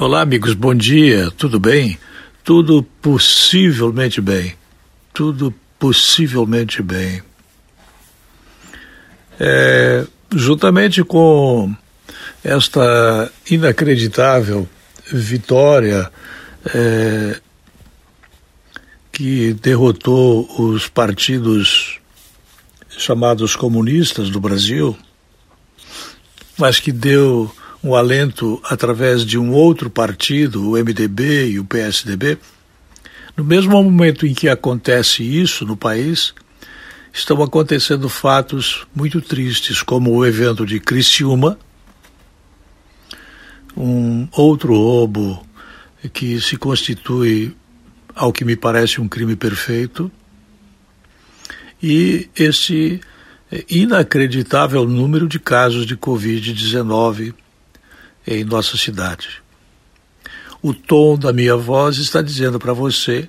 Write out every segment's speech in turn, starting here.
Olá, amigos, bom dia, tudo bem? Tudo possivelmente bem. Tudo possivelmente bem. É, juntamente com esta inacreditável vitória é, que derrotou os partidos chamados comunistas do Brasil, mas que deu um alento através de um outro partido, o MDB e o PSDB, no mesmo momento em que acontece isso no país, estão acontecendo fatos muito tristes, como o evento de Criciúma, um outro roubo que se constitui, ao que me parece, um crime perfeito, e esse inacreditável número de casos de Covid-19 em nossa cidade. O tom da minha voz está dizendo para você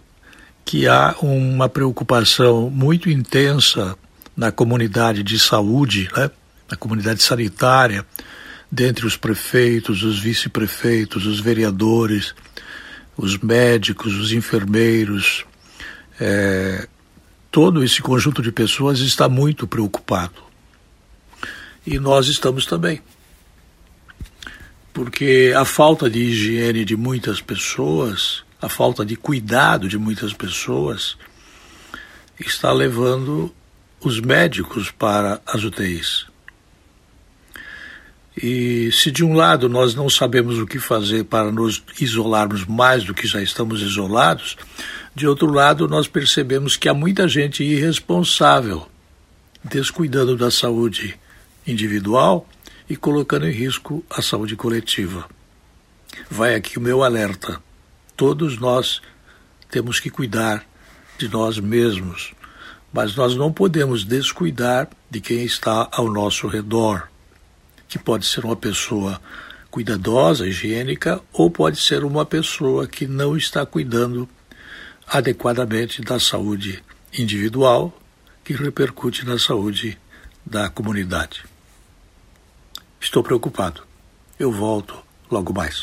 que há uma preocupação muito intensa na comunidade de saúde, né? na comunidade sanitária, dentre os prefeitos, os vice-prefeitos, os vereadores, os médicos, os enfermeiros, é, todo esse conjunto de pessoas está muito preocupado. E nós estamos também porque a falta de higiene de muitas pessoas, a falta de cuidado de muitas pessoas, está levando os médicos para as UTIs. E se de um lado nós não sabemos o que fazer para nos isolarmos mais do que já estamos isolados, de outro lado nós percebemos que há muita gente irresponsável, descuidando da saúde individual e colocando em risco a saúde coletiva. Vai aqui o meu alerta. Todos nós temos que cuidar de nós mesmos, mas nós não podemos descuidar de quem está ao nosso redor, que pode ser uma pessoa cuidadosa, higiênica, ou pode ser uma pessoa que não está cuidando adequadamente da saúde individual, que repercute na saúde da comunidade. Estou preocupado. Eu volto logo mais.